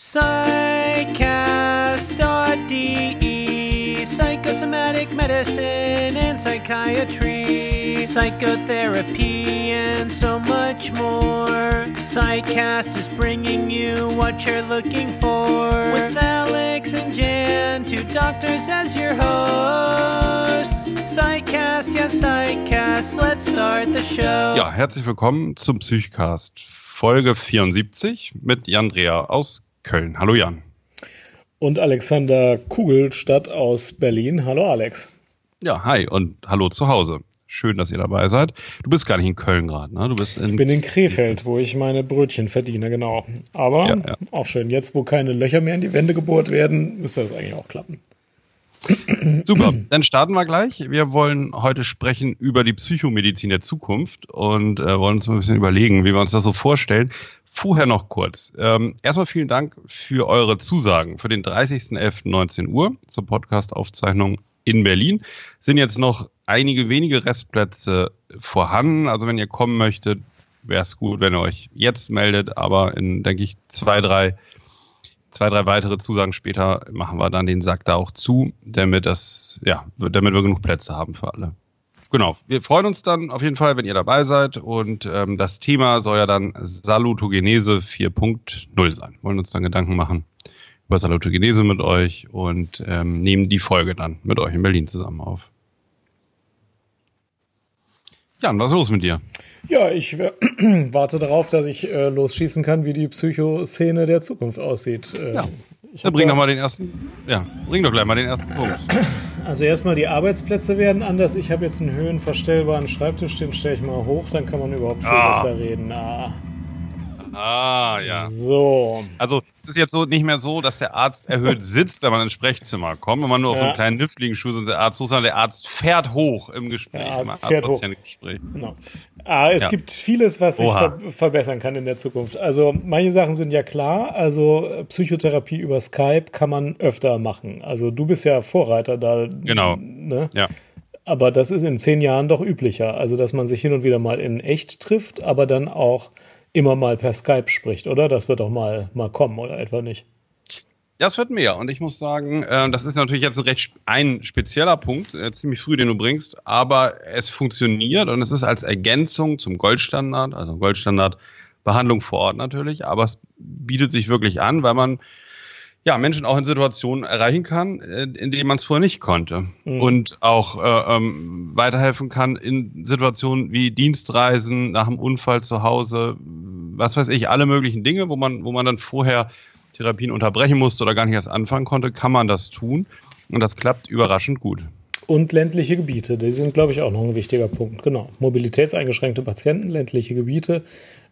Psychcast.de Psychosomatic medicine and psychiatry, psychotherapy, and so much more. Psychcast is bringing you what you're looking for. With Alex and Jan, two doctors as your hosts. Psychcast, yes, Psychcast, let's start the show. Ja, herzlich willkommen zum Psychcast Folge 74 mit Jan Dreher aus Köln. Hallo Jan. Und Alexander Kugelstadt aus Berlin. Hallo Alex. Ja, hi und hallo zu Hause. Schön, dass ihr dabei seid. Du bist gar nicht in Köln gerade, ne? Du bist in ich bin in Krefeld, wo ich meine Brötchen verdiene, genau. Aber ja, ja. auch schön. Jetzt, wo keine Löcher mehr in die Wände gebohrt werden, müsste das eigentlich auch klappen. Super, dann starten wir gleich. Wir wollen heute sprechen über die Psychomedizin der Zukunft und äh, wollen uns mal ein bisschen überlegen, wie wir uns das so vorstellen. Vorher noch kurz. Ähm, erstmal vielen Dank für eure Zusagen für den 30.11.19 Uhr zur Podcast-Aufzeichnung in Berlin. Sind jetzt noch einige wenige Restplätze vorhanden. Also wenn ihr kommen möchtet, wäre es gut, wenn ihr euch jetzt meldet. Aber in, denke ich, zwei, drei zwei, drei weitere Zusagen später machen wir dann den Sack da auch zu, damit das, ja, damit wir genug Plätze haben für alle. Genau, wir freuen uns dann auf jeden Fall, wenn ihr dabei seid und ähm, das Thema soll ja dann Salutogenese 4.0 sein. Wollen uns dann Gedanken machen über Salutogenese mit euch und ähm, nehmen die Folge dann mit euch in Berlin zusammen auf. Jan, was ist los mit dir? Ja, ich warte darauf, dass ich äh, losschießen kann, wie die Psychoszene der Zukunft aussieht. Äh, ja. ja bring doch mal den ersten, ja, bring doch gleich mal den ersten Punkt. Also erstmal die Arbeitsplätze werden anders. Ich habe jetzt einen höhenverstellbaren Schreibtisch, den stelle ich mal hoch, dann kann man überhaupt viel ah. besser reden. Ah. ah, ja. So. Also es ist jetzt so nicht mehr so, dass der Arzt erhöht sitzt, wenn man ins Sprechzimmer kommt, wenn man nur auf ja. so einen kleinen nüffligen Schuh ist und der Arzt hoch, sondern der Arzt fährt hoch im Gespräch. Der Arzt fährt hoch. Genau. Ah, es ja. gibt vieles, was sich ver verbessern kann in der Zukunft. Also manche Sachen sind ja klar. Also Psychotherapie über Skype kann man öfter machen. Also du bist ja Vorreiter da. Genau. Ne? Ja. Aber das ist in zehn Jahren doch üblicher. Also dass man sich hin und wieder mal in echt trifft, aber dann auch immer mal per Skype spricht, oder? Das wird doch mal, mal kommen, oder etwa nicht? Das wird mehr. Und ich muss sagen, äh, das ist natürlich jetzt ein recht ein spezieller Punkt, äh, ziemlich früh, den du bringst, aber es funktioniert und es ist als Ergänzung zum Goldstandard, also Goldstandard Behandlung vor Ort natürlich, aber es bietet sich wirklich an, weil man ja, Menschen auch in Situationen erreichen kann, äh, in denen man es vorher nicht konnte. Mhm. Und auch äh, ähm, weiterhelfen kann in Situationen wie Dienstreisen, nach einem Unfall zu Hause, was weiß ich, alle möglichen Dinge, wo man, wo man dann vorher Therapien unterbrechen musste oder gar nicht erst anfangen konnte, kann man das tun. Und das klappt überraschend gut. Und ländliche Gebiete, die sind, glaube ich, auch noch ein wichtiger Punkt. Genau. Mobilitätseingeschränkte Patienten, ländliche Gebiete.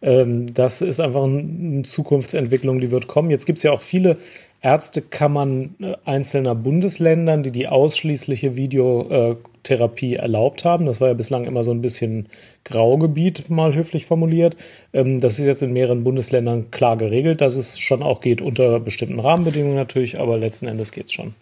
Ähm, das ist einfach eine Zukunftsentwicklung, die wird kommen. Jetzt gibt es ja auch viele Ärztekammern äh, einzelner Bundesländern, die die ausschließliche Videotherapie erlaubt haben. Das war ja bislang immer so ein bisschen Graugebiet, mal höflich formuliert. Ähm, das ist jetzt in mehreren Bundesländern klar geregelt, dass es schon auch geht unter bestimmten Rahmenbedingungen natürlich, aber letzten Endes geht es schon.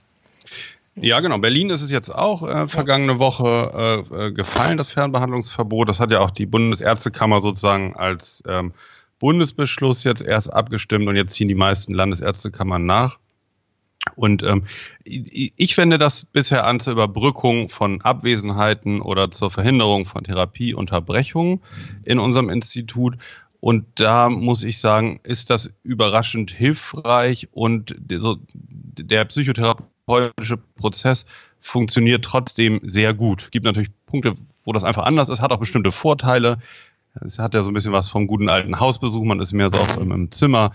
Ja, genau. Berlin ist es jetzt auch äh, vergangene Woche äh, äh, gefallen, das Fernbehandlungsverbot. Das hat ja auch die Bundesärztekammer sozusagen als ähm, Bundesbeschluss jetzt erst abgestimmt und jetzt ziehen die meisten Landesärztekammern nach. Und ähm, ich wende das bisher an zur Überbrückung von Abwesenheiten oder zur Verhinderung von Therapieunterbrechungen in unserem Institut. Und da muss ich sagen, ist das überraschend hilfreich und der psychotherapeutische Prozess funktioniert trotzdem sehr gut. Gibt natürlich Punkte, wo das einfach anders ist, hat auch bestimmte Vorteile. Es hat ja so ein bisschen was vom guten alten Hausbesuch. Man ist mehr so auch im, im Zimmer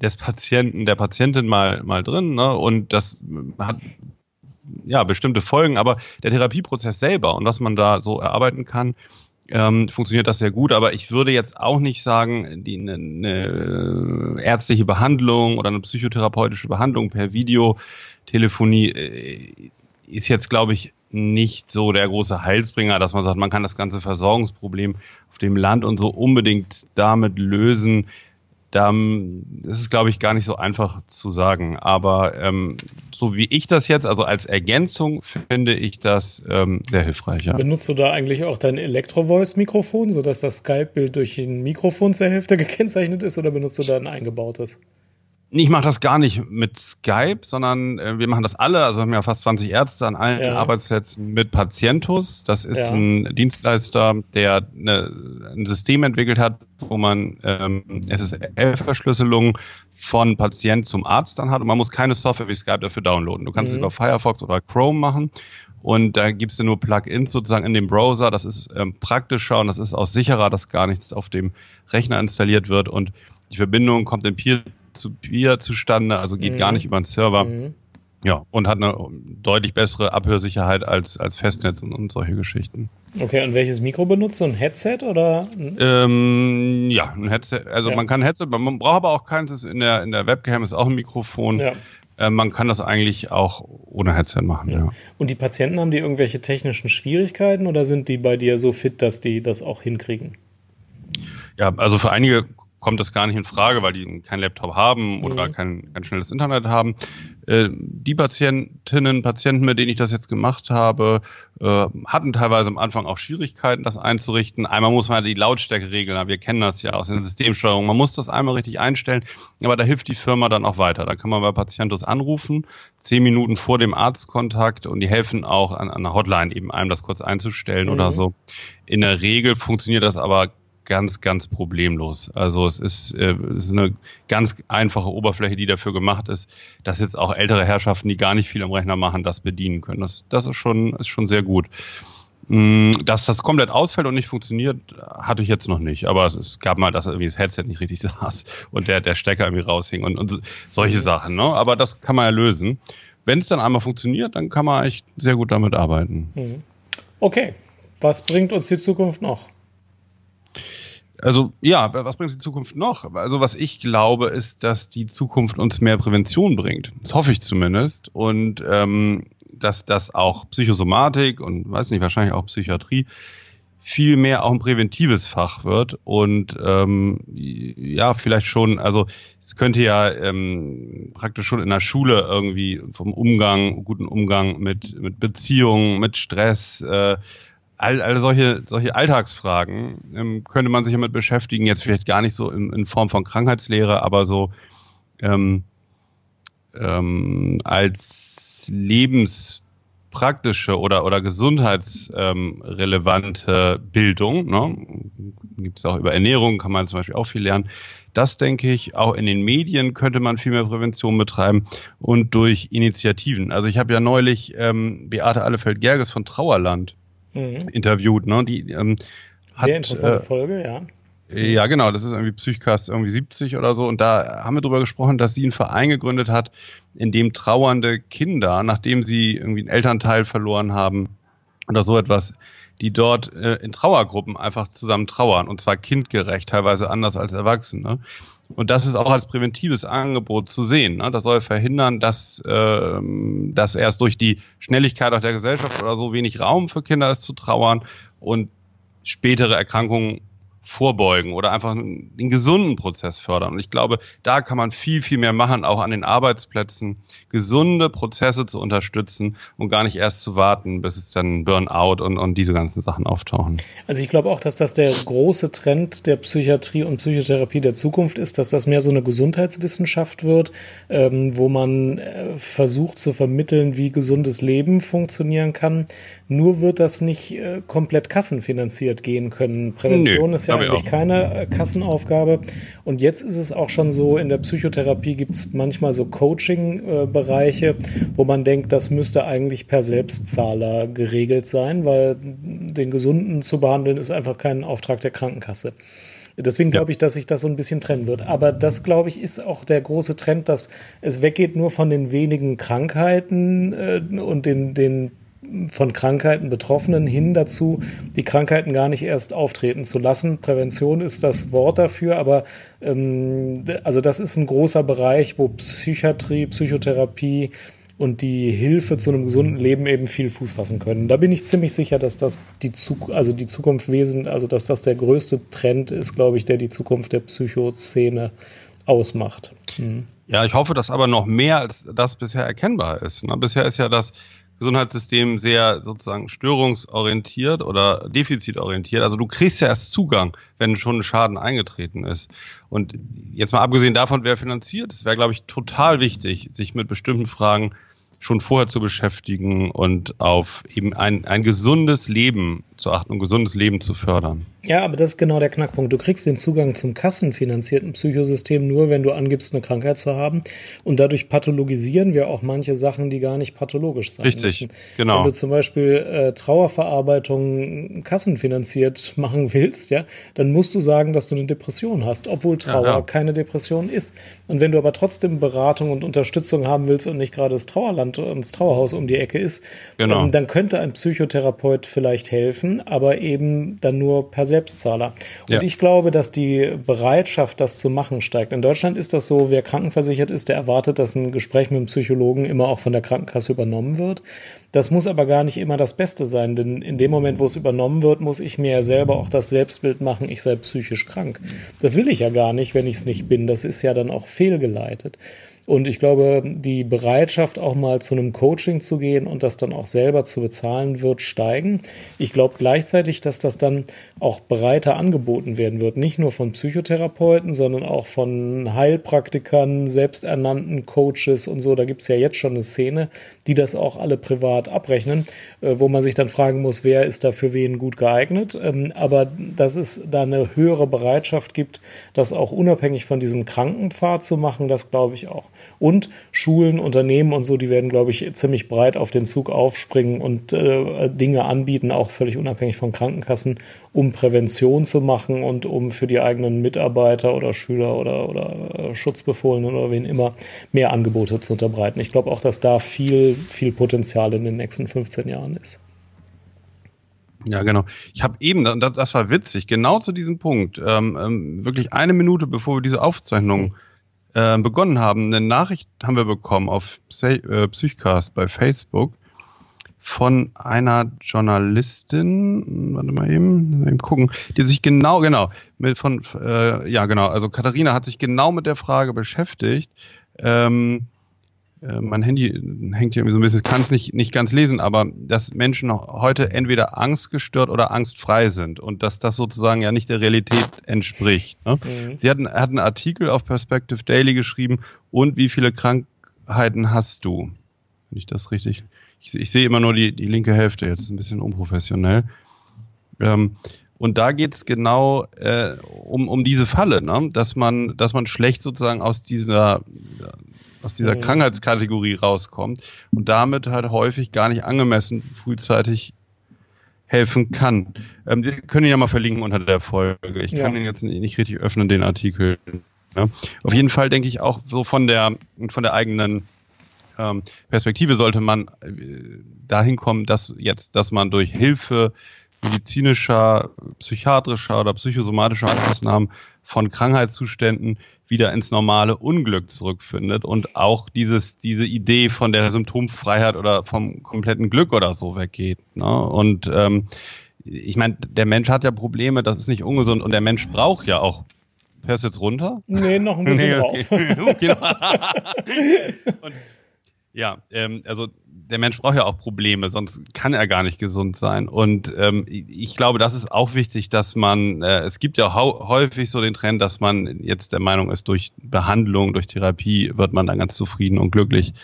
des Patienten, der Patientin mal, mal drin, ne? Und das hat ja bestimmte Folgen, aber der Therapieprozess selber und was man da so erarbeiten kann, ähm, funktioniert das sehr gut. Aber ich würde jetzt auch nicht sagen, die eine, eine ärztliche Behandlung oder eine psychotherapeutische Behandlung per Videotelefonie äh, ist jetzt, glaube ich, nicht so der große Heilsbringer, dass man sagt, man kann das ganze Versorgungsproblem auf dem Land und so unbedingt damit lösen. Da ist es, glaube ich, gar nicht so einfach zu sagen. Aber ähm, so wie ich das jetzt, also als Ergänzung, finde ich das ähm, sehr hilfreich. Ja. Benutzt du da eigentlich auch dein Electro-Voice-Mikrofon, sodass das Skype-Bild durch ein Mikrofon zur Hälfte gekennzeichnet ist, oder benutzt du da ein eingebautes? Ich mache das gar nicht mit Skype, sondern äh, wir machen das alle. Also haben ja fast 20 Ärzte an allen ja. Arbeitsplätzen mit Patientus. Das ist ja. ein Dienstleister, der eine, ein System entwickelt hat, wo man ähm, SSL-Verschlüsselung von Patient zum Arzt dann hat. Und man muss keine Software wie Skype dafür downloaden. Du kannst mhm. es über Firefox oder Chrome machen. Und da gibst du nur Plugins sozusagen in dem Browser. Das ist ähm, praktischer und das ist auch sicherer, dass gar nichts auf dem Rechner installiert wird. Und die Verbindung kommt in Peer zu Peer zustande, also geht mhm. gar nicht über den Server. Mhm. Ja, und hat eine deutlich bessere Abhörsicherheit als, als Festnetz und, und solche Geschichten. Okay, und welches Mikro benutzt du? Ein Headset oder? Ähm, ja, ein Headset. Also ja. man kann Headset, man braucht aber auch keins. In der, in der Webcam ist auch ein Mikrofon. Ja. Äh, man kann das eigentlich auch ohne Headset machen, ja. ja. Und die Patienten haben die irgendwelche technischen Schwierigkeiten oder sind die bei dir so fit, dass die das auch hinkriegen? Ja, also für einige kommt das gar nicht in Frage, weil die keinen Laptop haben oder mhm. kein, kein schnelles Internet haben. Äh, die Patientinnen, Patienten, mit denen ich das jetzt gemacht habe, äh, hatten teilweise am Anfang auch Schwierigkeiten, das einzurichten. Einmal muss man die Lautstärke regeln, wir kennen das ja aus den Systemsteuerungen. Man muss das einmal richtig einstellen, aber da hilft die Firma dann auch weiter. Da kann man bei Patientus anrufen, zehn Minuten vor dem Arztkontakt und die helfen auch an, an der Hotline eben einem das kurz einzustellen mhm. oder so. In der Regel funktioniert das aber ganz, ganz problemlos. Also es ist, äh, es ist eine ganz einfache Oberfläche, die dafür gemacht ist, dass jetzt auch ältere Herrschaften, die gar nicht viel am Rechner machen, das bedienen können. Das, das ist schon, ist schon sehr gut. Mm, dass das komplett ausfällt und nicht funktioniert, hatte ich jetzt noch nicht. Aber es gab mal, dass irgendwie das Headset nicht richtig saß und der, der Stecker irgendwie raushing und, und solche Sachen. Ne? Aber das kann man ja lösen. Wenn es dann einmal funktioniert, dann kann man echt sehr gut damit arbeiten. Mhm. Okay, was bringt uns die Zukunft noch? Also ja, was bringt die Zukunft noch? Also was ich glaube, ist, dass die Zukunft uns mehr Prävention bringt. Das hoffe ich zumindest. Und ähm, dass das auch Psychosomatik und weiß nicht, wahrscheinlich auch Psychiatrie viel mehr auch ein präventives Fach wird und ähm, ja, vielleicht schon, also es könnte ja ähm, praktisch schon in der Schule irgendwie vom Umgang, guten Umgang mit, mit Beziehungen, mit Stress, äh, all, all solche, solche Alltagsfragen ähm, könnte man sich damit beschäftigen, jetzt vielleicht gar nicht so in, in Form von Krankheitslehre, aber so ähm, ähm, als lebenspraktische oder, oder gesundheitsrelevante Bildung. Ne? Gibt es auch über Ernährung, kann man zum Beispiel auch viel lernen. Das denke ich, auch in den Medien könnte man viel mehr Prävention betreiben und durch Initiativen. Also ich habe ja neulich ähm, Beate Allefeld-Gerges von Trauerland mhm. interviewt. Ne? Die, ähm, Sehr hat, interessante äh, Folge, ja. Ja, genau, das ist irgendwie Psychcast irgendwie 70 oder so. Und da haben wir drüber gesprochen, dass sie einen Verein gegründet hat, in dem trauernde Kinder, nachdem sie irgendwie einen Elternteil verloren haben oder so etwas, die dort äh, in Trauergruppen einfach zusammen trauern. Und zwar kindgerecht, teilweise anders als Erwachsene. Und das ist auch als präventives Angebot zu sehen. Ne? Das soll verhindern, dass, ähm, dass erst durch die Schnelligkeit auch der Gesellschaft oder so wenig Raum für Kinder ist zu trauern und spätere Erkrankungen vorbeugen oder einfach den gesunden Prozess fördern. Und ich glaube, da kann man viel, viel mehr machen, auch an den Arbeitsplätzen, gesunde Prozesse zu unterstützen und gar nicht erst zu warten, bis es dann Burnout und, und diese ganzen Sachen auftauchen. Also ich glaube auch, dass das der große Trend der Psychiatrie und Psychotherapie der Zukunft ist, dass das mehr so eine Gesundheitswissenschaft wird, ähm, wo man äh, versucht zu vermitteln, wie gesundes Leben funktionieren kann. Nur wird das nicht äh, komplett kassenfinanziert gehen können. Prävention Nö, ist ja eigentlich keine äh, Kassenaufgabe. Und jetzt ist es auch schon so, in der Psychotherapie gibt es manchmal so Coaching-Bereiche, wo man denkt, das müsste eigentlich per Selbstzahler geregelt sein, weil den Gesunden zu behandeln ist einfach kein Auftrag der Krankenkasse. Deswegen glaube ich, dass sich das so ein bisschen trennen wird. Aber das, glaube ich, ist auch der große Trend, dass es weggeht nur von den wenigen Krankheiten äh, und den, den von Krankheiten Betroffenen hin dazu, die Krankheiten gar nicht erst auftreten zu lassen. Prävention ist das Wort dafür, aber ähm, also das ist ein großer Bereich, wo Psychiatrie, Psychotherapie und die Hilfe zu einem gesunden Leben eben viel Fuß fassen können. Da bin ich ziemlich sicher, dass das die, Zuk also die Zukunft wesen, also dass das der größte Trend ist, glaube ich, der die Zukunft der Psychoszene ausmacht. Mhm. Ja, ich hoffe, dass aber noch mehr als das bisher erkennbar ist. Bisher ist ja das Gesundheitssystem sehr sozusagen störungsorientiert oder defizitorientiert. Also du kriegst ja erst Zugang, wenn schon ein Schaden eingetreten ist. Und jetzt mal abgesehen davon, wer finanziert, es wäre, glaube ich, total wichtig, sich mit bestimmten Fragen schon vorher zu beschäftigen und auf eben ein, ein gesundes Leben zu achten und gesundes Leben zu fördern. Ja, aber das ist genau der Knackpunkt. Du kriegst den Zugang zum kassenfinanzierten Psychosystem nur, wenn du angibst, eine Krankheit zu haben. Und dadurch pathologisieren wir auch manche Sachen, die gar nicht pathologisch sein Richtig, müssen. genau. Wenn du zum Beispiel äh, Trauerverarbeitung kassenfinanziert machen willst, ja, dann musst du sagen, dass du eine Depression hast, obwohl Trauer ja, ja. keine Depression ist. Und wenn du aber trotzdem Beratung und Unterstützung haben willst und nicht gerade das Trauerland und das Trauerhaus um die Ecke ist, genau. ähm, dann könnte ein Psychotherapeut vielleicht helfen, aber eben dann nur per se Selbstzahler. Und ja. ich glaube, dass die Bereitschaft, das zu machen, steigt. In Deutschland ist das so, wer krankenversichert ist, der erwartet, dass ein Gespräch mit einem Psychologen immer auch von der Krankenkasse übernommen wird. Das muss aber gar nicht immer das Beste sein, denn in dem Moment, wo es übernommen wird, muss ich mir ja selber auch das Selbstbild machen, ich sei psychisch krank. Das will ich ja gar nicht, wenn ich es nicht bin. Das ist ja dann auch fehlgeleitet. Und ich glaube, die Bereitschaft, auch mal zu einem Coaching zu gehen und das dann auch selber zu bezahlen, wird steigen. Ich glaube gleichzeitig, dass das dann auch breiter angeboten werden wird. Nicht nur von Psychotherapeuten, sondern auch von Heilpraktikern, selbsternannten Coaches und so. Da gibt es ja jetzt schon eine Szene, die das auch alle privat abrechnen, äh, wo man sich dann fragen muss, wer ist da für wen gut geeignet. Ähm, aber dass es da eine höhere Bereitschaft gibt, das auch unabhängig von diesem Krankenpfad zu machen, das glaube ich auch. Und Schulen, Unternehmen und so, die werden, glaube ich, ziemlich breit auf den Zug aufspringen und äh, Dinge anbieten, auch völlig unabhängig von Krankenkassen, um Prävention zu machen und um für die eigenen Mitarbeiter oder Schüler oder, oder äh, Schutzbefohlenen oder wen immer mehr Angebote zu unterbreiten. Ich glaube auch, dass da viel, viel Potenzial in den nächsten 15 Jahren ist. Ja, genau. Ich habe eben, das, war witzig, genau zu diesem Punkt, ähm, ähm, wirklich eine Minute bevor wir diese Aufzeichnung äh, begonnen haben, eine Nachricht haben wir bekommen auf äh, Psychcast bei Facebook von einer Journalistin, warte mal eben, eben gucken, die sich genau, genau, mit von, äh, ja genau, also Katharina hat sich genau mit der Frage beschäftigt, ähm, äh, mein Handy hängt hier irgendwie so ein bisschen, kann es nicht, nicht ganz lesen, aber dass Menschen heute entweder angstgestört oder angstfrei sind und dass das sozusagen ja nicht der Realität entspricht. Ne? Mhm. Sie hatten, hat einen Artikel auf Perspective Daily geschrieben und wie viele Krankheiten hast du? Wenn ich das richtig, ich, ich sehe immer nur die, die linke Hälfte jetzt, ein bisschen unprofessionell. Ähm, und da geht es genau äh, um, um diese Falle, ne? dass man, dass man schlecht sozusagen aus dieser aus dieser mhm. Krankheitskategorie rauskommt und damit halt häufig gar nicht angemessen frühzeitig helfen kann. Ähm, wir können ihn ja mal verlinken unter der Folge. Ich kann ihn jetzt nicht richtig öffnen, den Artikel. Ne? Auf jeden Fall denke ich auch so von der von der eigenen ähm, Perspektive sollte man äh, dahin kommen, dass jetzt, dass man durch Hilfe medizinischer, psychiatrischer oder psychosomatischer Maßnahmen von Krankheitszuständen wieder ins normale Unglück zurückfindet und auch dieses, diese Idee von der Symptomfreiheit oder vom kompletten Glück oder so weggeht. Ne? Und ähm, ich meine, der Mensch hat ja Probleme, das ist nicht ungesund und der Mensch braucht ja auch Fährst du jetzt runter? Nee, noch ein bisschen nee, okay. drauf. genau. und, ja, ähm, also der Mensch braucht ja auch Probleme, sonst kann er gar nicht gesund sein. Und ähm, ich glaube, das ist auch wichtig, dass man, äh, es gibt ja häufig so den Trend, dass man jetzt der Meinung ist, durch Behandlung, durch Therapie wird man dann ganz zufrieden und glücklich.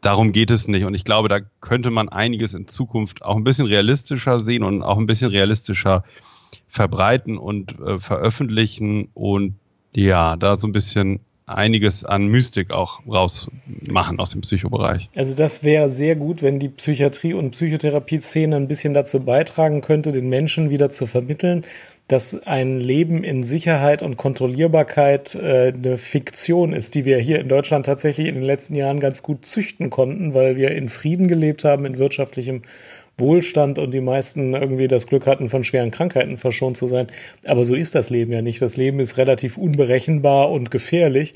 Darum geht es nicht. Und ich glaube, da könnte man einiges in Zukunft auch ein bisschen realistischer sehen und auch ein bisschen realistischer verbreiten und äh, veröffentlichen und ja, da so ein bisschen einiges an Mystik auch rausmachen aus dem Psychobereich. Also das wäre sehr gut, wenn die Psychiatrie und Psychotherapie-Szene ein bisschen dazu beitragen könnte, den Menschen wieder zu vermitteln, dass ein Leben in Sicherheit und Kontrollierbarkeit äh, eine Fiktion ist, die wir hier in Deutschland tatsächlich in den letzten Jahren ganz gut züchten konnten, weil wir in Frieden gelebt haben, in wirtschaftlichem Wohlstand und die meisten irgendwie das Glück hatten, von schweren Krankheiten verschont zu sein. Aber so ist das Leben ja nicht. Das Leben ist relativ unberechenbar und gefährlich.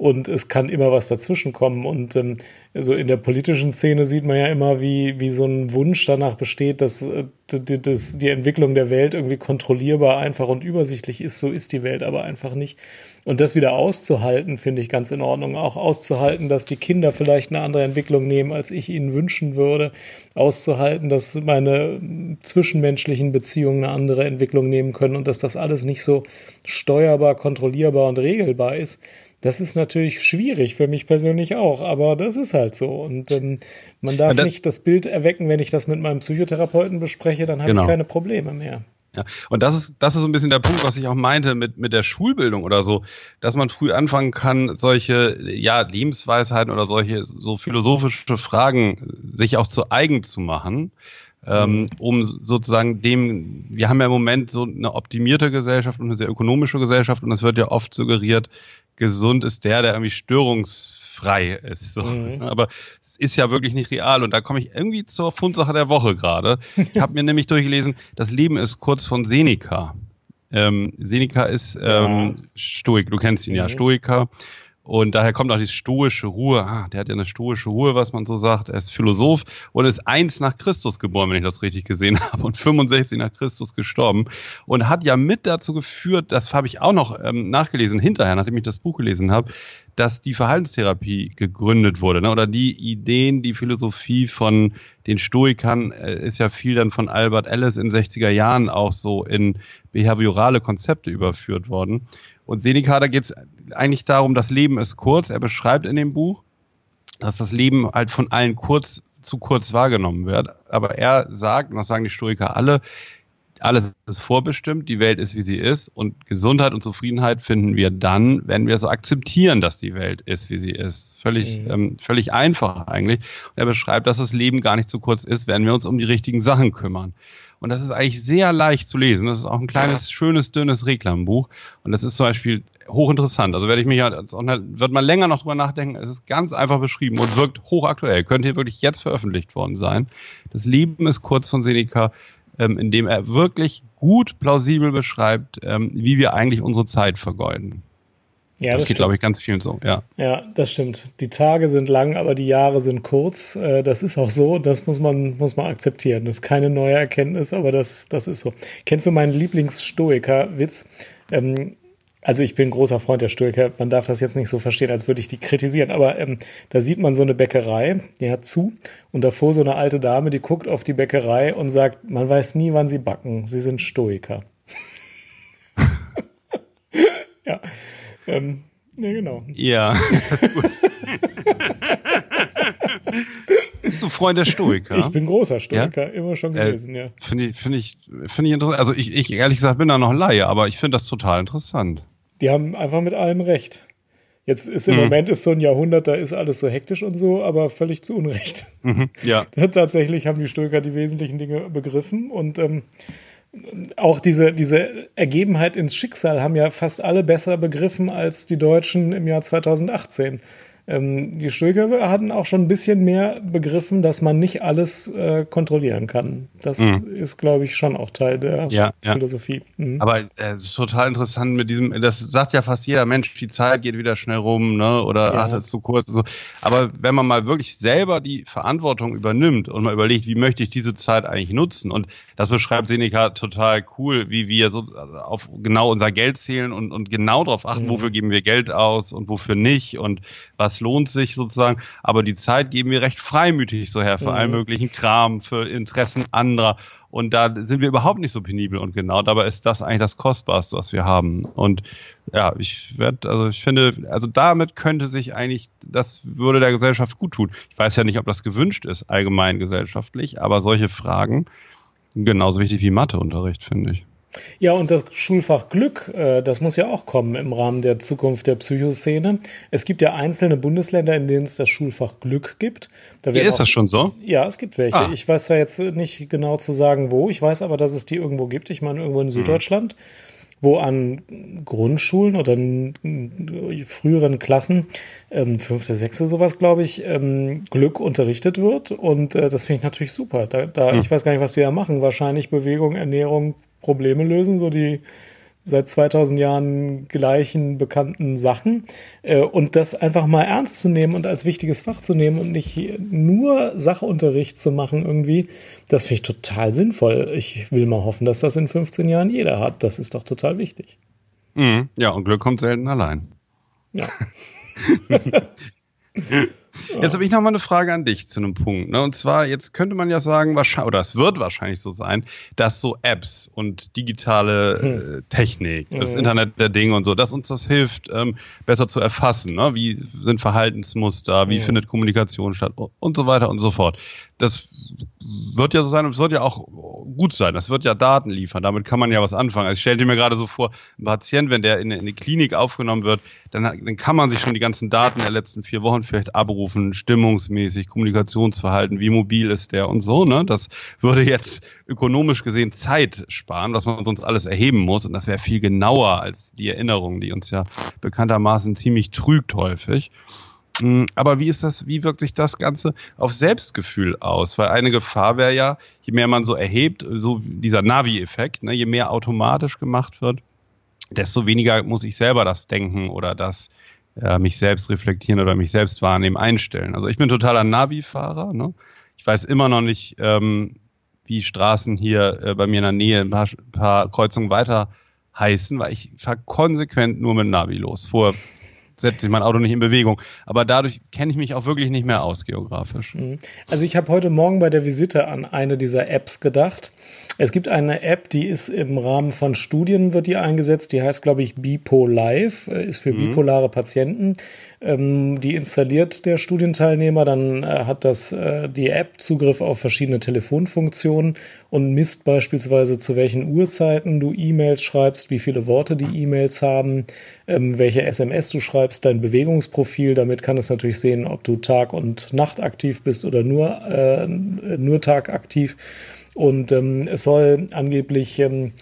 Und es kann immer was dazwischen kommen. Und ähm, so in der politischen Szene sieht man ja immer, wie, wie so ein Wunsch danach besteht, dass, äh, dass die Entwicklung der Welt irgendwie kontrollierbar, einfach und übersichtlich ist. So ist die Welt aber einfach nicht. Und das wieder auszuhalten, finde ich ganz in Ordnung. Auch auszuhalten, dass die Kinder vielleicht eine andere Entwicklung nehmen, als ich ihnen wünschen würde. Auszuhalten, dass meine zwischenmenschlichen Beziehungen eine andere Entwicklung nehmen können und dass das alles nicht so steuerbar, kontrollierbar und regelbar ist. Das ist natürlich schwierig für mich persönlich auch, aber das ist halt so. Und ähm, man darf das, nicht das Bild erwecken, wenn ich das mit meinem Psychotherapeuten bespreche, dann habe genau. ich keine Probleme mehr. Ja, und das ist, das ist so ein bisschen der Punkt, was ich auch meinte mit, mit der Schulbildung oder so, dass man früh anfangen kann, solche, ja, Lebensweisheiten oder solche, so philosophische Fragen sich auch zu eigen zu machen, ähm, mhm. um sozusagen dem, wir haben ja im Moment so eine optimierte Gesellschaft und eine sehr ökonomische Gesellschaft und es wird ja oft suggeriert, gesund ist der, der irgendwie störungsfrei ist. So. Mhm. Aber es ist ja wirklich nicht real. Und da komme ich irgendwie zur Fundsache der Woche gerade. Ich habe mir nämlich durchgelesen, das Leben ist kurz von Seneca. Ähm, Seneca ist ähm, ja. Stoik, du kennst ihn mhm. ja, Stoiker. Und daher kommt auch diese stoische Ruhe. Ah, der hat ja eine stoische Ruhe, was man so sagt. Er ist Philosoph und ist eins nach Christus geboren, wenn ich das richtig gesehen habe, und 65 nach Christus gestorben. Und hat ja mit dazu geführt, das habe ich auch noch ähm, nachgelesen, hinterher, nachdem ich das Buch gelesen habe, dass die Verhaltenstherapie gegründet wurde. Ne? Oder die Ideen, die Philosophie von den Stoikern äh, ist ja viel dann von Albert Ellis in 60er Jahren auch so in behaviorale Konzepte überführt worden. Und Seneca, da geht es eigentlich darum, das Leben ist kurz. Er beschreibt in dem Buch, dass das Leben halt von allen kurz zu kurz wahrgenommen wird. Aber er sagt, und das sagen die Stoiker alle, alles ist vorbestimmt, die Welt ist, wie sie ist und Gesundheit und Zufriedenheit finden wir dann, wenn wir so akzeptieren, dass die Welt ist, wie sie ist. Völlig, mhm. ähm, völlig einfach eigentlich. Und er beschreibt, dass das Leben gar nicht zu kurz ist, wenn wir uns um die richtigen Sachen kümmern. Und das ist eigentlich sehr leicht zu lesen. Das ist auch ein kleines, schönes, dünnes Reklambuch. Und das ist zum Beispiel hochinteressant. Also werde ich mich ja, wird man länger noch drüber nachdenken. Es ist ganz einfach beschrieben und wirkt hochaktuell. Könnte hier wirklich jetzt veröffentlicht worden sein. Das Leben ist kurz von Seneca, ähm, in dem er wirklich gut plausibel beschreibt, ähm, wie wir eigentlich unsere Zeit vergeuden. Ja, das, das geht, glaube ich, ganz vielen so, ja. Ja, das stimmt. Die Tage sind lang, aber die Jahre sind kurz. Äh, das ist auch so, das muss man, muss man akzeptieren. Das ist keine neue Erkenntnis, aber das, das ist so. Kennst du meinen Lieblingsstoiker-Witz? Ähm, also ich bin großer Freund der Stoiker. Man darf das jetzt nicht so verstehen, als würde ich die kritisieren. Aber ähm, da sieht man so eine Bäckerei, die hat zu und davor so eine alte Dame, die guckt auf die Bäckerei und sagt, man weiß nie, wann sie backen. Sie sind Stoiker. ja. Ähm, ja, genau. Ja, das ist gut. Bist du Freund der Stoiker? Ich bin großer Stoiker, ja? immer schon äh, gewesen, äh, ja. Finde ich, finde ich, finde ich interessant. Also ich, ich ehrlich gesagt bin da noch Laie, aber ich finde das total interessant. Die haben einfach mit allem recht. Jetzt ist im mhm. Moment ist so ein Jahrhundert, da ist alles so hektisch und so, aber völlig zu Unrecht. Mhm, ja. Tatsächlich haben die Stoiker die wesentlichen Dinge begriffen und ähm, auch diese, diese Ergebenheit ins Schicksal haben ja fast alle besser begriffen als die Deutschen im Jahr 2018. Ähm, die Stoiker hatten auch schon ein bisschen mehr begriffen, dass man nicht alles äh, kontrollieren kann. Das mhm. ist, glaube ich, schon auch Teil der ja, Philosophie. Mhm. Aber äh, es ist total interessant mit diesem, das sagt ja fast jeder Mensch, die Zeit geht wieder schnell rum, ne? Oder ja. ach, das ist zu kurz und so. Aber wenn man mal wirklich selber die Verantwortung übernimmt und mal überlegt, wie möchte ich diese Zeit eigentlich nutzen? Und das beschreibt Seneca total cool, wie wir so auf genau unser Geld zählen und, und genau darauf achten, mhm. wofür geben wir Geld aus und wofür nicht und was lohnt sich sozusagen, aber die Zeit geben wir recht freimütig so her für mhm. allen möglichen Kram, für Interessen anderer. Und da sind wir überhaupt nicht so penibel und genau. Dabei ist das eigentlich das Kostbarste, was wir haben. Und ja, ich werde, also ich finde, also damit könnte sich eigentlich, das würde der Gesellschaft gut tun. Ich weiß ja nicht, ob das gewünscht ist, allgemein gesellschaftlich, aber solche Fragen genauso wichtig wie Matheunterricht, finde ich. Ja, und das Schulfach Glück, äh, das muss ja auch kommen im Rahmen der Zukunft der Psychoszene. Es gibt ja einzelne Bundesländer, in denen es das Schulfach Glück gibt. Da ist auch, das schon so? Ja, es gibt welche. Ah. Ich weiß ja jetzt nicht genau zu sagen, wo. Ich weiß aber, dass es die irgendwo gibt. Ich meine, irgendwo in hm. Süddeutschland. Hm wo an Grundschulen oder in früheren Klassen, ähm, fünfte, sechste sowas, glaube ich, ähm, Glück unterrichtet wird. Und äh, das finde ich natürlich super. Da, da, hm. Ich weiß gar nicht, was die da machen. Wahrscheinlich Bewegung, Ernährung, Probleme lösen, so die seit 2000 Jahren gleichen bekannten Sachen äh, und das einfach mal ernst zu nehmen und als wichtiges Fach zu nehmen und nicht nur Sachunterricht zu machen irgendwie, das finde ich total sinnvoll. Ich will mal hoffen, dass das in 15 Jahren jeder hat. Das ist doch total wichtig. Mhm. Ja, und Glück kommt selten allein. Ja. Jetzt habe ich noch mal eine Frage an dich zu einem Punkt. Ne? Und zwar, jetzt könnte man ja sagen, wahrscheinlich, oder es wird wahrscheinlich so sein, dass so Apps und digitale hm. äh, Technik, das mhm. Internet der Dinge und so, dass uns das hilft, ähm, besser zu erfassen. Ne? Wie sind Verhaltensmuster, wie hm. findet Kommunikation statt und so weiter und so fort das wird ja so sein und es wird ja auch gut sein. Das wird ja Daten liefern. Damit kann man ja was anfangen. Also ich stelle mir gerade so vor, ein Patient, wenn der in eine, Klinik aufgenommen wird, dann, dann kann man sich schon die ganzen Daten der letzten vier Wochen vielleicht abrufen, stimmungsmäßig, Kommunikationsverhalten, wie mobil ist der und so. Ne? Das würde jetzt ökonomisch gesehen Zeit sparen, was man sonst alles erheben muss. Und das wäre viel genauer als die Erinnerung, die uns ja bekanntermaßen ziemlich trügt häufig. Mm, aber wie ist das, wie wirkt sich das Ganze auf Selbstgefühl aus? Weil eine Gefahr wäre ja, je mehr man so erhebt, so dieser Navi-Effekt, ne, je mehr automatisch gemacht wird, desto weniger muss ich selber das denken oder das äh, mich selbst reflektieren oder mich selbst wahrnehmen, einstellen. Also ich bin totaler Navi-Fahrer. Ne? Ich weiß immer noch nicht, ähm, wie Straßen hier äh, bei mir in der Nähe ein paar, paar Kreuzungen weiter heißen, weil ich fahre konsequent nur mit Navi los. Vor setze ich mein Auto nicht in Bewegung. Aber dadurch kenne ich mich auch wirklich nicht mehr aus geografisch. Mhm. Also ich habe heute Morgen bei der Visite an eine dieser Apps gedacht. Es gibt eine App, die ist im Rahmen von Studien wird die eingesetzt. Die heißt, glaube ich, Bipo Live, äh, ist für mhm. bipolare Patienten. Ähm, die installiert der Studienteilnehmer, dann äh, hat das äh, die App Zugriff auf verschiedene Telefonfunktionen und misst beispielsweise zu welchen Uhrzeiten du E-Mails schreibst, wie viele Worte die E-Mails haben, ähm, welche SMS du schreibst, dein Bewegungsprofil. Damit kann es natürlich sehen, ob du Tag und Nacht aktiv bist oder nur, äh, nur Tag aktiv. Und ähm, es soll angeblich ähm,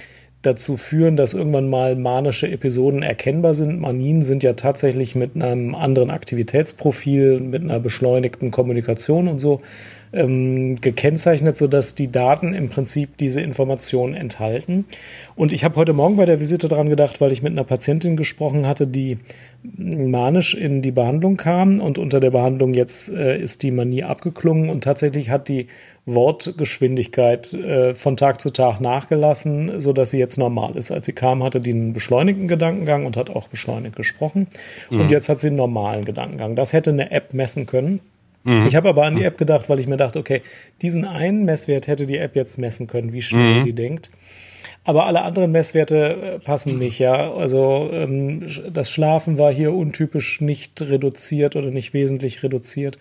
dazu führen, dass irgendwann mal manische Episoden erkennbar sind. Manien sind ja tatsächlich mit einem anderen Aktivitätsprofil, mit einer beschleunigten Kommunikation und so ähm, gekennzeichnet, sodass die Daten im Prinzip diese Informationen enthalten. Und ich habe heute Morgen bei der Visite dran gedacht, weil ich mit einer Patientin gesprochen hatte, die manisch in die Behandlung kam und unter der Behandlung jetzt äh, ist die Manie abgeklungen und tatsächlich hat die Wortgeschwindigkeit äh, von Tag zu Tag nachgelassen, so dass sie jetzt normal ist. Als sie kam, hatte die einen beschleunigten Gedankengang und hat auch beschleunigt gesprochen. Mhm. Und jetzt hat sie einen normalen Gedankengang. Das hätte eine App messen können. Mhm. Ich habe aber an die App gedacht, weil ich mir dachte, okay, diesen einen Messwert hätte die App jetzt messen können, wie schnell mhm. die denkt. Aber alle anderen Messwerte äh, passen nicht, ja. Also ähm, das Schlafen war hier untypisch nicht reduziert oder nicht wesentlich reduziert.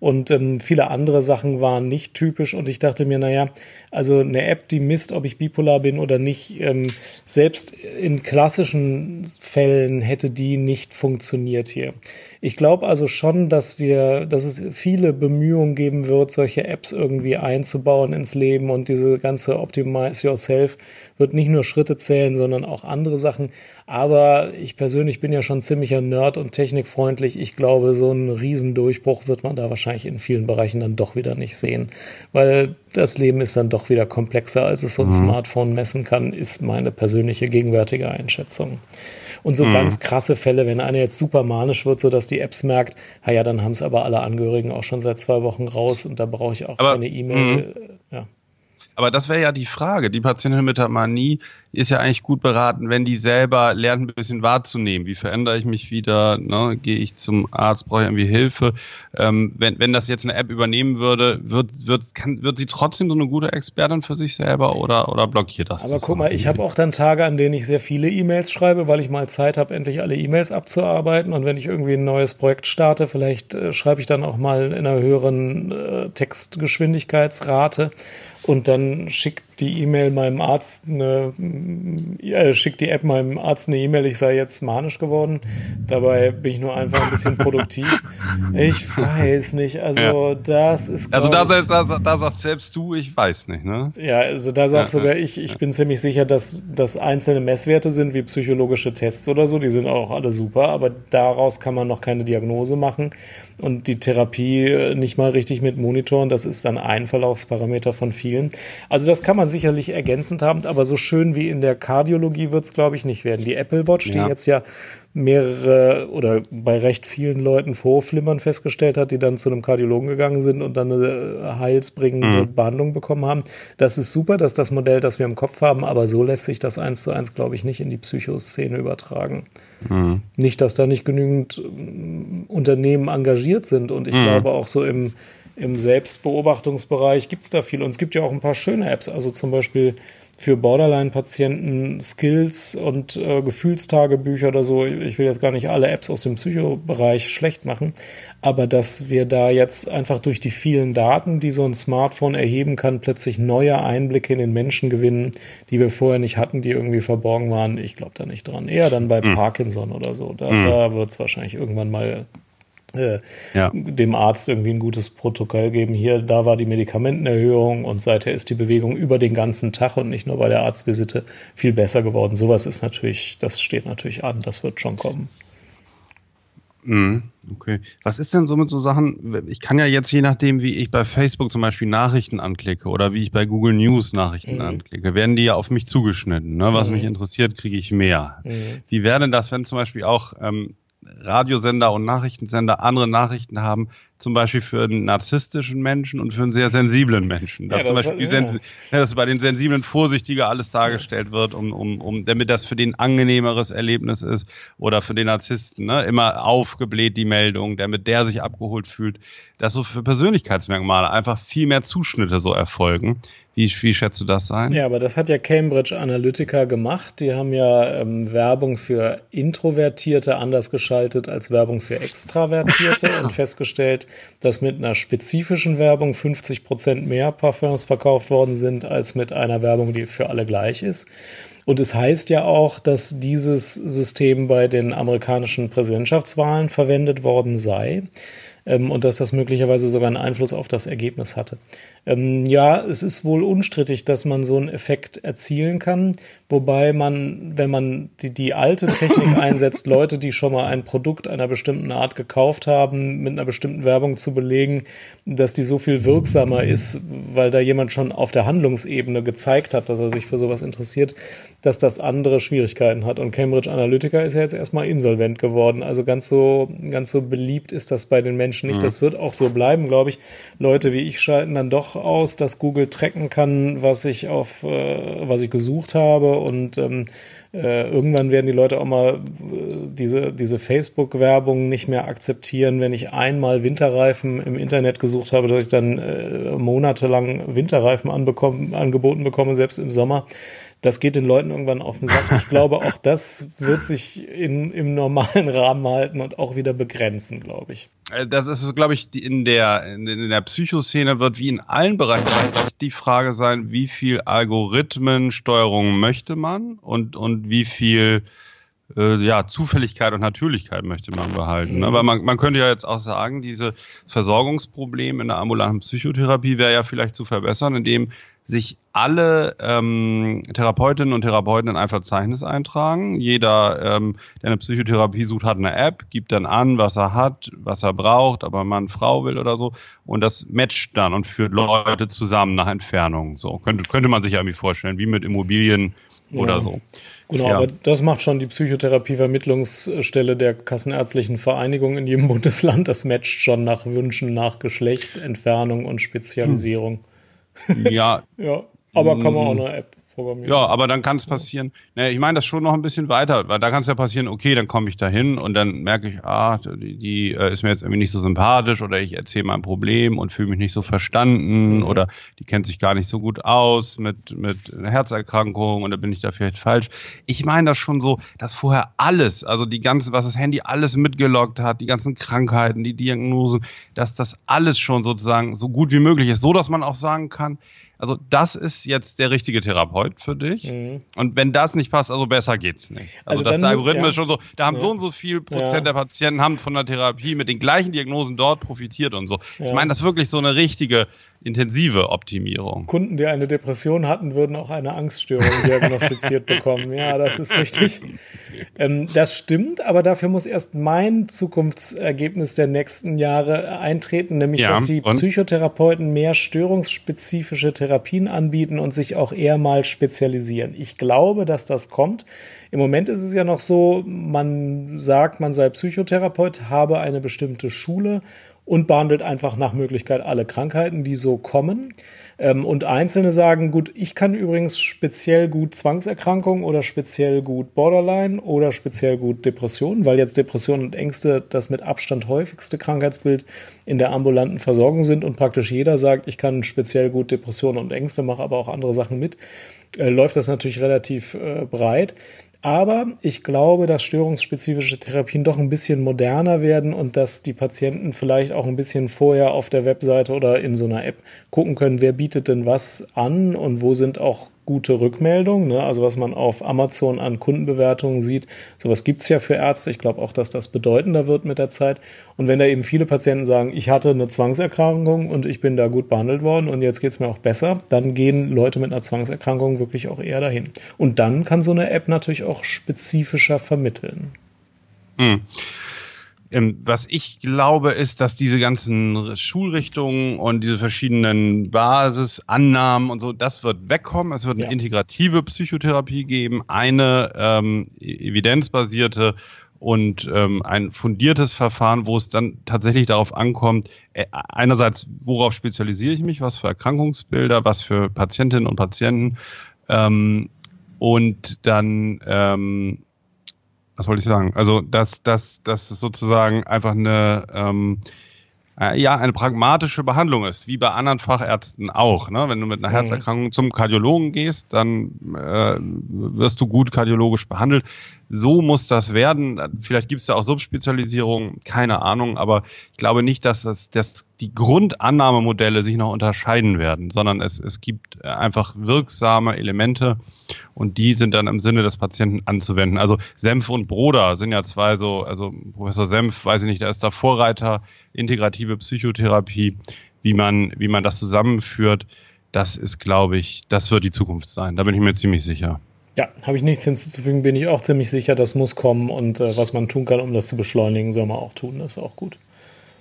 Und ähm, viele andere Sachen waren nicht typisch. Und ich dachte mir, naja, also eine App, die misst, ob ich bipolar bin oder nicht, ähm, selbst in klassischen Fällen hätte die nicht funktioniert hier. Ich glaube also schon, dass wir, dass es viele Bemühungen geben wird, solche Apps irgendwie einzubauen ins Leben und diese ganze Optimize Yourself wird nicht nur Schritte zählen, sondern auch andere Sachen. Aber ich persönlich bin ja schon ziemlicher Nerd und technikfreundlich. Ich glaube, so einen Riesendurchbruch wird man da wahrscheinlich in vielen Bereichen dann doch wieder nicht sehen, weil das Leben ist dann doch wieder komplexer, als es so ein mhm. Smartphone messen kann, ist meine persönliche gegenwärtige Einschätzung. Und so mhm. ganz krasse Fälle, wenn einer jetzt super manisch wird, sodass die Apps merkt, ja, dann haben es aber alle Angehörigen auch schon seit zwei Wochen raus und da brauche ich auch aber, keine E-Mail. Aber das wäre ja die Frage. Die Patientin mit der Manie ist ja eigentlich gut beraten, wenn die selber lernt, ein bisschen wahrzunehmen. Wie verändere ich mich wieder? Ne? Gehe ich zum Arzt? Brauche ich irgendwie Hilfe? Ähm, wenn, wenn das jetzt eine App übernehmen würde, wird, wird, kann, wird sie trotzdem so eine gute Expertin für sich selber oder, oder blockiert das? Aber das guck mal, ich habe auch dann Tage, an denen ich sehr viele E-Mails schreibe, weil ich mal Zeit habe, endlich alle E-Mails abzuarbeiten. Und wenn ich irgendwie ein neues Projekt starte, vielleicht äh, schreibe ich dann auch mal in einer höheren äh, Textgeschwindigkeitsrate und dann schickt die E-Mail meinem Arzt eine, äh, schickt die App meinem Arzt eine E-Mail, ich sei jetzt manisch geworden. Dabei bin ich nur einfach ein bisschen produktiv. Ich weiß nicht, also ja. das ist. Also da, ich, da, da sagst selbst du, ich weiß nicht, ne? Ja, also da sagst ja, sogar ich, ich bin ziemlich sicher, dass das einzelne Messwerte sind, wie psychologische Tests oder so, die sind auch alle super, aber daraus kann man noch keine Diagnose machen und die Therapie nicht mal richtig mit monitoren, das ist dann ein Verlaufsparameter von vielen. Also das kann man sicherlich ergänzend haben, aber so schön wie in der Kardiologie wird es, glaube ich, nicht werden. Die Apple Watch, ja. die jetzt ja mehrere oder bei recht vielen Leuten Vorflimmern festgestellt hat, die dann zu einem Kardiologen gegangen sind und dann eine heilsbringende mhm. Behandlung bekommen haben. Das ist super, dass das Modell, das wir im Kopf haben, aber so lässt sich das eins zu eins, glaube ich, nicht in die Psychoszene übertragen. Mhm. Nicht, dass da nicht genügend ähm, Unternehmen engagiert sind und ich mhm. glaube auch so im, im Selbstbeobachtungsbereich gibt es da viel und es gibt ja auch ein paar schöne Apps, also zum Beispiel für Borderline-Patienten Skills und äh, Gefühlstagebücher oder so. Ich will jetzt gar nicht alle Apps aus dem Psychobereich schlecht machen, aber dass wir da jetzt einfach durch die vielen Daten, die so ein Smartphone erheben kann, plötzlich neue Einblicke in den Menschen gewinnen, die wir vorher nicht hatten, die irgendwie verborgen waren. Ich glaube da nicht dran. Eher dann bei mhm. Parkinson oder so. Da, mhm. da wird es wahrscheinlich irgendwann mal äh, ja. dem Arzt irgendwie ein gutes Protokoll geben. Hier, da war die Medikamentenerhöhung und seither ist die Bewegung über den ganzen Tag und nicht nur bei der Arztvisite viel besser geworden. Sowas ist natürlich, das steht natürlich an, das wird schon kommen. Mhm, okay. Was ist denn so mit so Sachen? Ich kann ja jetzt je nachdem, wie ich bei Facebook zum Beispiel Nachrichten anklicke oder wie ich bei Google News Nachrichten mhm. anklicke, werden die ja auf mich zugeschnitten. Ne? Was mhm. mich interessiert, kriege ich mehr. Mhm. Wie wäre denn das, wenn zum Beispiel auch ähm, Radiosender und Nachrichtensender andere Nachrichten haben, zum Beispiel für einen narzisstischen Menschen und für einen sehr sensiblen Menschen. Dass ja, das zum Beispiel ja. ja. dass bei den Sensiblen vorsichtiger alles dargestellt wird, um, um, um, damit das für den angenehmeres Erlebnis ist oder für den Narzissten, ne? immer aufgebläht die Meldung, damit der sich abgeholt fühlt, dass so für Persönlichkeitsmerkmale einfach viel mehr Zuschnitte so erfolgen. Wie, wie schätzt du das ein? Ja, aber das hat ja Cambridge Analytica gemacht. Die haben ja ähm, Werbung für Introvertierte anders geschaltet als Werbung für Extravertierte und festgestellt, dass mit einer spezifischen Werbung 50 Prozent mehr Parfums verkauft worden sind, als mit einer Werbung, die für alle gleich ist. Und es heißt ja auch, dass dieses System bei den amerikanischen Präsidentschaftswahlen verwendet worden sei ähm, und dass das möglicherweise sogar einen Einfluss auf das Ergebnis hatte. Ähm, ja, es ist wohl unstrittig, dass man so einen Effekt erzielen kann, wobei man, wenn man die, die alte Technik einsetzt, Leute, die schon mal ein Produkt einer bestimmten Art gekauft haben, mit einer bestimmten Werbung zu belegen, dass die so viel wirksamer ist, weil da jemand schon auf der Handlungsebene gezeigt hat, dass er sich für sowas interessiert, dass das andere Schwierigkeiten hat. Und Cambridge Analytica ist ja jetzt erstmal insolvent geworden. Also ganz so, ganz so beliebt ist das bei den Menschen nicht. Mhm. Das wird auch so bleiben, glaube ich. Leute wie ich schalten dann doch aus, dass Google tracken kann, was ich auf, äh, was ich gesucht habe. Und ähm, äh, irgendwann werden die Leute auch mal äh, diese, diese Facebook-Werbung nicht mehr akzeptieren, wenn ich einmal Winterreifen im Internet gesucht habe, dass ich dann äh, monatelang Winterreifen anbekommen, angeboten bekomme, selbst im Sommer das geht den Leuten irgendwann auf den Sack. Ich glaube, auch das wird sich in, im normalen Rahmen halten und auch wieder begrenzen, glaube ich. Äh, das ist, glaube ich, in der, in der Psychoszene wird wie in allen Bereichen die Frage sein, wie viel Algorithmensteuerung möchte man und, und wie viel äh, ja, Zufälligkeit und Natürlichkeit möchte man behalten. Mhm. Aber man, man könnte ja jetzt auch sagen, diese Versorgungsprobleme in der ambulanten Psychotherapie wäre ja vielleicht zu verbessern, indem sich alle ähm, Therapeutinnen und Therapeuten in ein Verzeichnis eintragen. Jeder, ähm, der eine Psychotherapie sucht, hat eine App, gibt dann an, was er hat, was er braucht, ob er Mann, Frau will oder so. Und das matcht dann und führt Leute zusammen nach Entfernung. So könnte, könnte man sich ja irgendwie vorstellen, wie mit Immobilien ja. oder so. Genau, ja. aber das macht schon die Psychotherapie-Vermittlungsstelle der Kassenärztlichen Vereinigung in jedem Bundesland. Das matcht schon nach Wünschen, nach Geschlecht, Entfernung und Spezialisierung. Hm. Ja. ja, aber kann man auch eine App programmieren. Ja, aber dann kann es passieren. Ne, ich meine das schon noch ein bisschen weiter, weil da kann es ja passieren, okay, dann komme ich da hin und dann merke ich, ah, die, die äh, ist mir jetzt irgendwie nicht so sympathisch oder ich erzähle mein Problem und fühle mich nicht so verstanden mhm. oder die kennt sich gar nicht so gut aus mit, mit einer Herzerkrankung und da bin ich da vielleicht falsch. Ich meine das schon so, dass vorher alles, also die ganze, was das Handy alles mitgeloggt hat, die ganzen Krankheiten, die Diagnosen, dass das alles schon sozusagen so gut wie möglich ist, so dass man auch sagen kann, also das ist jetzt der richtige Therapeut für dich. Mhm. Und wenn das nicht passt, also besser geht's nicht. Also, also dass der Algorithmus ja. schon so, da haben ja. so und so viel Prozent ja. der Patienten haben von der Therapie mit den gleichen Diagnosen dort profitiert und so. Ich meine, das ist wirklich so eine richtige intensive Optimierung. Kunden, die eine Depression hatten, würden auch eine Angststörung diagnostiziert bekommen. Ja, das ist richtig. Ähm, das stimmt, aber dafür muss erst mein Zukunftsergebnis der nächsten Jahre eintreten, nämlich dass die Psychotherapeuten mehr störungsspezifische Therapien anbieten und sich auch eher mal spezialisieren. Ich glaube, dass das kommt. Im Moment ist es ja noch so, man sagt, man sei Psychotherapeut, habe eine bestimmte Schule und behandelt einfach nach Möglichkeit alle Krankheiten, die so kommen. Ähm, und Einzelne sagen, gut, ich kann übrigens speziell gut Zwangserkrankungen oder speziell gut Borderline oder speziell gut Depressionen, weil jetzt Depressionen und Ängste das mit Abstand häufigste Krankheitsbild in der ambulanten Versorgung sind und praktisch jeder sagt, ich kann speziell gut Depressionen und Ängste, mache aber auch andere Sachen mit, äh, läuft das natürlich relativ äh, breit. Aber ich glaube, dass störungsspezifische Therapien doch ein bisschen moderner werden und dass die Patienten vielleicht auch ein bisschen vorher auf der Webseite oder in so einer App gucken können, wer bietet denn was an und wo sind auch gute Rückmeldung. Ne? Also was man auf Amazon an Kundenbewertungen sieht, sowas gibt es ja für Ärzte. Ich glaube auch, dass das bedeutender wird mit der Zeit. Und wenn da eben viele Patienten sagen, ich hatte eine Zwangserkrankung und ich bin da gut behandelt worden und jetzt geht es mir auch besser, dann gehen Leute mit einer Zwangserkrankung wirklich auch eher dahin. Und dann kann so eine App natürlich auch spezifischer vermitteln. Hm. Ähm, was ich glaube, ist, dass diese ganzen Schulrichtungen und diese verschiedenen Basisannahmen und so, das wird wegkommen. Es wird eine ja. integrative Psychotherapie geben, eine ähm, evidenzbasierte und ähm, ein fundiertes Verfahren, wo es dann tatsächlich darauf ankommt, äh, einerseits, worauf spezialisiere ich mich, was für Erkrankungsbilder, was für Patientinnen und Patienten ähm, und dann ähm, was wollte ich sagen? Also, dass, dass, dass es sozusagen einfach eine, ähm, äh, ja, eine pragmatische Behandlung ist, wie bei anderen Fachärzten auch. Ne? Wenn du mit einer mhm. Herzerkrankung zum Kardiologen gehst, dann äh, wirst du gut kardiologisch behandelt so muss das werden. Vielleicht gibt es da auch Subspezialisierung, keine Ahnung, aber ich glaube nicht, dass das, dass die Grundannahmemodelle sich noch unterscheiden werden, sondern es, es gibt einfach wirksame Elemente und die sind dann im Sinne des Patienten anzuwenden. Also Senf und Broder sind ja zwei so, also Professor Senf, weiß ich nicht, der ist da Vorreiter, integrative Psychotherapie, wie man, wie man das zusammenführt. Das ist, glaube ich, das wird die Zukunft sein. Da bin ich mir ziemlich sicher. Ja, habe ich nichts hinzuzufügen, bin ich auch ziemlich sicher, das muss kommen und äh, was man tun kann, um das zu beschleunigen, soll man auch tun, das ist auch gut.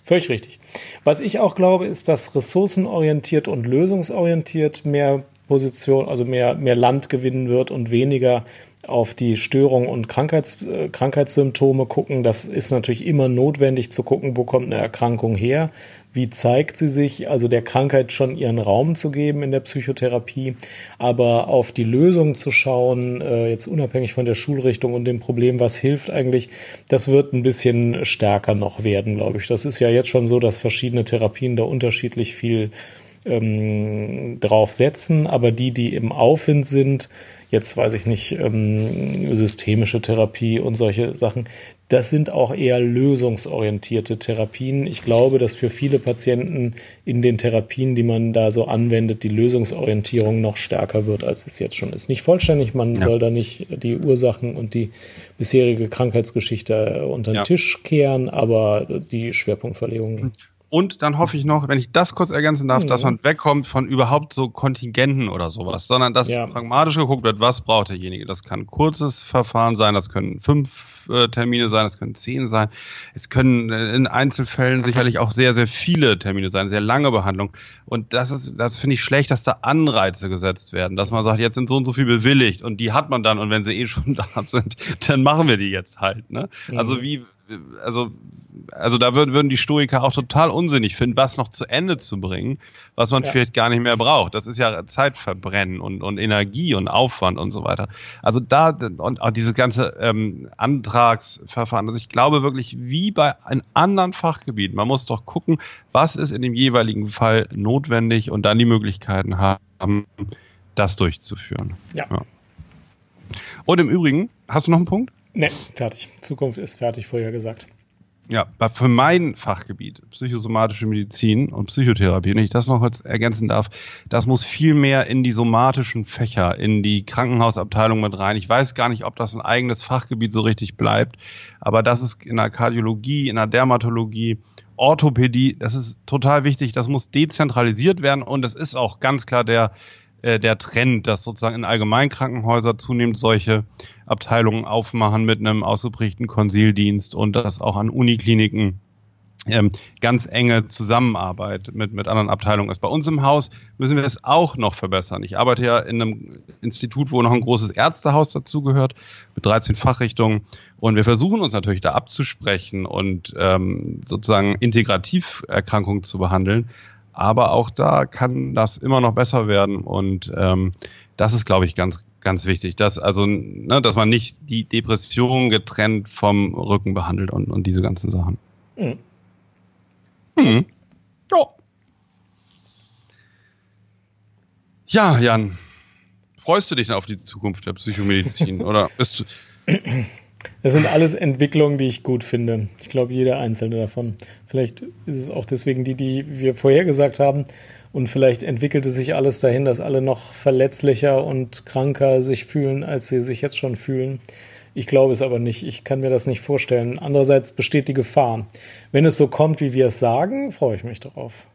Völlig richtig. Was ich auch glaube, ist, dass ressourcenorientiert und lösungsorientiert mehr Position, also mehr, mehr Land gewinnen wird und weniger auf die Störung und Krankheits, äh, Krankheitssymptome gucken. Das ist natürlich immer notwendig zu gucken, wo kommt eine Erkrankung her, wie zeigt sie sich, also der Krankheit schon ihren Raum zu geben in der Psychotherapie, aber auf die Lösung zu schauen, äh, jetzt unabhängig von der Schulrichtung und dem Problem, was hilft eigentlich, das wird ein bisschen stärker noch werden, glaube ich. Das ist ja jetzt schon so, dass verschiedene Therapien da unterschiedlich viel ähm, drauf setzen, aber die, die im Aufwind sind, jetzt weiß ich nicht, ähm, systemische Therapie und solche Sachen, das sind auch eher lösungsorientierte Therapien. Ich glaube, dass für viele Patienten in den Therapien, die man da so anwendet, die Lösungsorientierung noch stärker wird, als es jetzt schon ist. Nicht vollständig, man ja. soll da nicht die Ursachen und die bisherige Krankheitsgeschichte unter den ja. Tisch kehren, aber die Schwerpunktverlegung und dann hoffe ich noch, wenn ich das kurz ergänzen darf, mhm. dass man wegkommt von überhaupt so Kontingenten oder sowas, sondern dass ja. pragmatisch geguckt wird, was braucht derjenige. Das kann ein kurzes Verfahren sein, das können fünf äh, Termine sein, das können zehn sein. Es können äh, in Einzelfällen sicherlich auch sehr, sehr viele Termine sein, sehr lange Behandlung. Und das ist, das finde ich schlecht, dass da Anreize gesetzt werden, dass man sagt, jetzt sind so und so viel bewilligt und die hat man dann und wenn sie eh schon da sind, dann machen wir die jetzt halt. Ne? Also mhm. Also wie also, also da würden, würden die Stoiker auch total unsinnig finden, was noch zu Ende zu bringen, was man ja. vielleicht gar nicht mehr braucht. Das ist ja Zeitverbrennen und, und Energie und Aufwand und so weiter. Also da, und auch dieses ganze ähm, Antragsverfahren. Also ich glaube wirklich, wie bei einem anderen Fachgebiet, man muss doch gucken, was ist in dem jeweiligen Fall notwendig und dann die Möglichkeiten haben, das durchzuführen. ja. ja. Und im Übrigen, hast du noch einen Punkt? Ne, fertig. Zukunft ist fertig, vorher gesagt. Ja, für mein Fachgebiet, psychosomatische Medizin und Psychotherapie, wenn ich das noch kurz ergänzen darf, das muss viel mehr in die somatischen Fächer, in die Krankenhausabteilung mit rein. Ich weiß gar nicht, ob das ein eigenes Fachgebiet so richtig bleibt, aber das ist in der Kardiologie, in der Dermatologie, Orthopädie, das ist total wichtig, das muss dezentralisiert werden und es ist auch ganz klar der äh, der Trend, dass sozusagen in Allgemeinkrankenhäuser zunehmend solche Abteilungen aufmachen mit einem ausgeprägten Konsildienst und dass auch an Unikliniken ähm, ganz enge Zusammenarbeit mit, mit anderen Abteilungen ist. Bei uns im Haus müssen wir es auch noch verbessern. Ich arbeite ja in einem Institut, wo noch ein großes Ärztehaus dazugehört, mit 13 Fachrichtungen. Und wir versuchen uns natürlich da abzusprechen und ähm, sozusagen Integrativerkrankungen zu behandeln. Aber auch da kann das immer noch besser werden. Und ähm, das ist, glaube ich, ganz, ganz wichtig. Dass, also, ne, dass man nicht die Depression getrennt vom Rücken behandelt und, und diese ganzen Sachen. Mhm. Hm. Ja. Ja, Jan. Freust du dich auf die Zukunft der Psychomedizin oder bist du? Das sind alles Entwicklungen, die ich gut finde. Ich glaube, jeder einzelne davon. Vielleicht ist es auch deswegen die, die wir vorhergesagt haben. Und vielleicht entwickelte sich alles dahin, dass alle noch verletzlicher und kranker sich fühlen, als sie sich jetzt schon fühlen. Ich glaube es aber nicht. Ich kann mir das nicht vorstellen. Andererseits besteht die Gefahr. Wenn es so kommt, wie wir es sagen, freue ich mich darauf.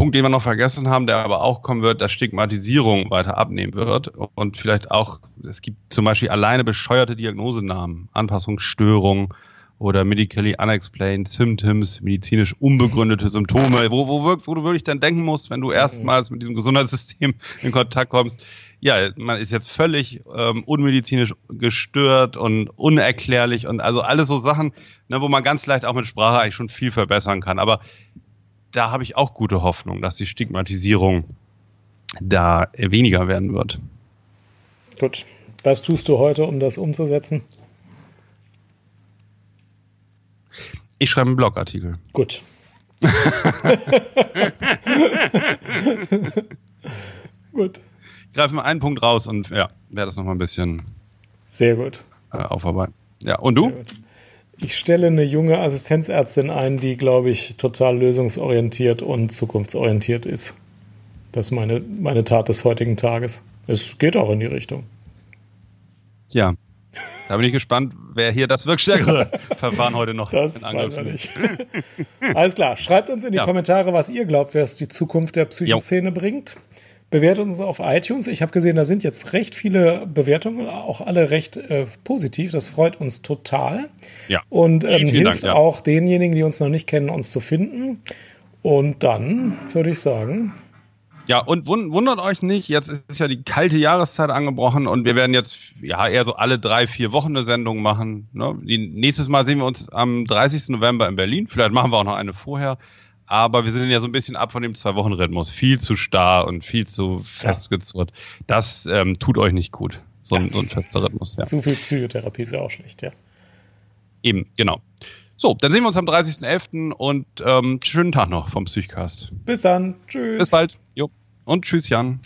Punkt, den wir noch vergessen haben, der aber auch kommen wird, dass Stigmatisierung weiter abnehmen wird und vielleicht auch, es gibt zum Beispiel alleine bescheuerte Diagnosenamen, Anpassungsstörung oder medically unexplained symptoms, medizinisch unbegründete Symptome, wo, wo, wo du wirklich dann denken musst, wenn du erstmals mit diesem Gesundheitssystem in Kontakt kommst, ja, man ist jetzt völlig ähm, unmedizinisch gestört und unerklärlich und also alles so Sachen, ne, wo man ganz leicht auch mit Sprache eigentlich schon viel verbessern kann. Aber da habe ich auch gute Hoffnung, dass die Stigmatisierung da weniger werden wird. Gut. Was tust du heute, um das umzusetzen? Ich schreibe einen Blogartikel. Gut. Gut greifen wir einen Punkt raus und ja, werde das nochmal ein bisschen sehr gut äh, aufarbeiten. Ja, und du? Ich stelle eine junge Assistenzärztin ein, die, glaube ich, total lösungsorientiert und zukunftsorientiert ist. Das ist meine, meine Tat des heutigen Tages. Es geht auch in die Richtung. Ja. Da bin ich gespannt, wer hier das wirkstärkere Verfahren heute noch das in Angriff nimmt. Alles klar. Schreibt uns in die ja. Kommentare, was ihr glaubt, wer es die Zukunft der Psychoszene bringt. Bewertet uns auf iTunes. Ich habe gesehen, da sind jetzt recht viele Bewertungen, auch alle recht äh, positiv. Das freut uns total. Ja. Und ähm, hilft Dank, ja. auch denjenigen, die uns noch nicht kennen, uns zu finden. Und dann würde ich sagen. Ja, und wundert euch nicht, jetzt ist ja die kalte Jahreszeit angebrochen und wir werden jetzt ja eher so alle drei, vier Wochen eine Sendung machen. Ne? Die, nächstes Mal sehen wir uns am 30. November in Berlin. Vielleicht machen wir auch noch eine vorher aber wir sind ja so ein bisschen ab von dem Zwei-Wochen-Rhythmus. Viel zu starr und viel zu festgezurrt. Ja. Das ähm, tut euch nicht gut, so, ein, so ein fester Rhythmus. Ja. Zu viel Psychotherapie ist ja auch schlecht, ja. Eben, genau. So, dann sehen wir uns am 30.11. und ähm, schönen Tag noch vom Psychcast. Bis dann. Tschüss. Bis bald. Jo. Und tschüss, Jan.